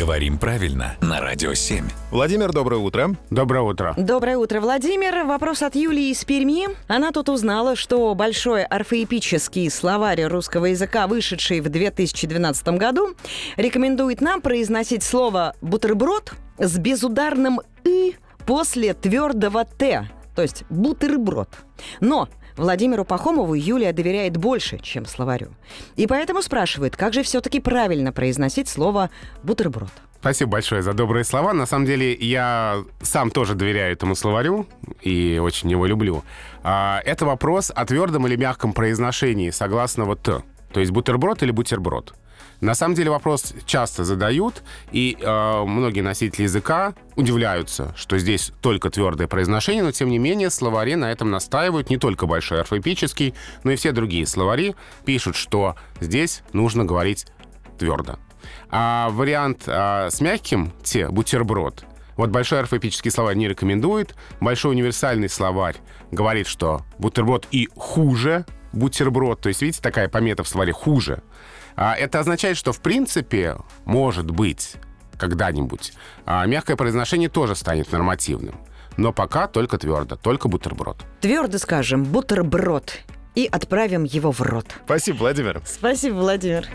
Говорим правильно на Радио 7. Владимир, доброе утро. Доброе утро. Доброе утро, Владимир. Вопрос от Юлии из Перми. Она тут узнала, что большой орфоэпический словарь русского языка, вышедший в 2012 году, рекомендует нам произносить слово «бутерброд» с безударным «и» после твердого «т», то есть «бутерброд». Но Владимиру Пахомову Юлия доверяет больше, чем словарю. И поэтому спрашивает, как же все-таки правильно произносить слово «бутерброд». Спасибо большое за добрые слова. На самом деле, я сам тоже доверяю этому словарю и очень его люблю. А, Это вопрос о твердом или мягком произношении согласно вот «т». То есть бутерброд или бутерброд. На самом деле вопрос часто задают, и э, многие носители языка удивляются, что здесь только твердое произношение, но тем не менее словари на этом настаивают, не только большой орфоэпический, но и все другие словари пишут, что здесь нужно говорить твердо. А вариант а, с мягким «те» — бутерброд. Вот большой орфоэпический словарь не рекомендует. Большой универсальный словарь говорит, что бутерброд и хуже бутерброд. То есть, видите, такая помета в словаре «хуже». А это означает, что, в принципе, может быть, когда-нибудь, а, мягкое произношение тоже станет нормативным. Но пока только твердо, только бутерброд. Твердо скажем «бутерброд» и отправим его в рот. Спасибо, Владимир. Спасибо, Владимир.